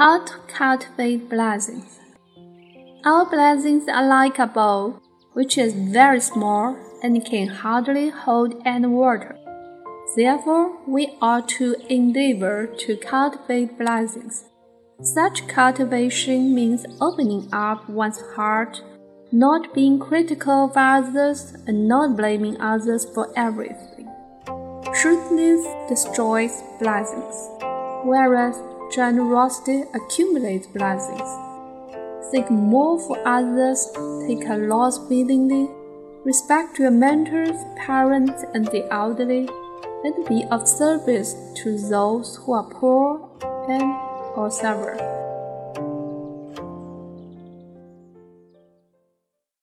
How to cultivate blessings. Our blessings are like a bowl, which is very small and can hardly hold any water. Therefore, we ought to endeavor to cultivate blessings. Such cultivation means opening up one's heart, not being critical of others, and not blaming others for everything. Shrewdness destroys blessings, whereas generosity accumulates blessings. Think more for others, take a loss willingly, respect your mentors, parents, and the elderly, and be of service to those who are poor and or suffering.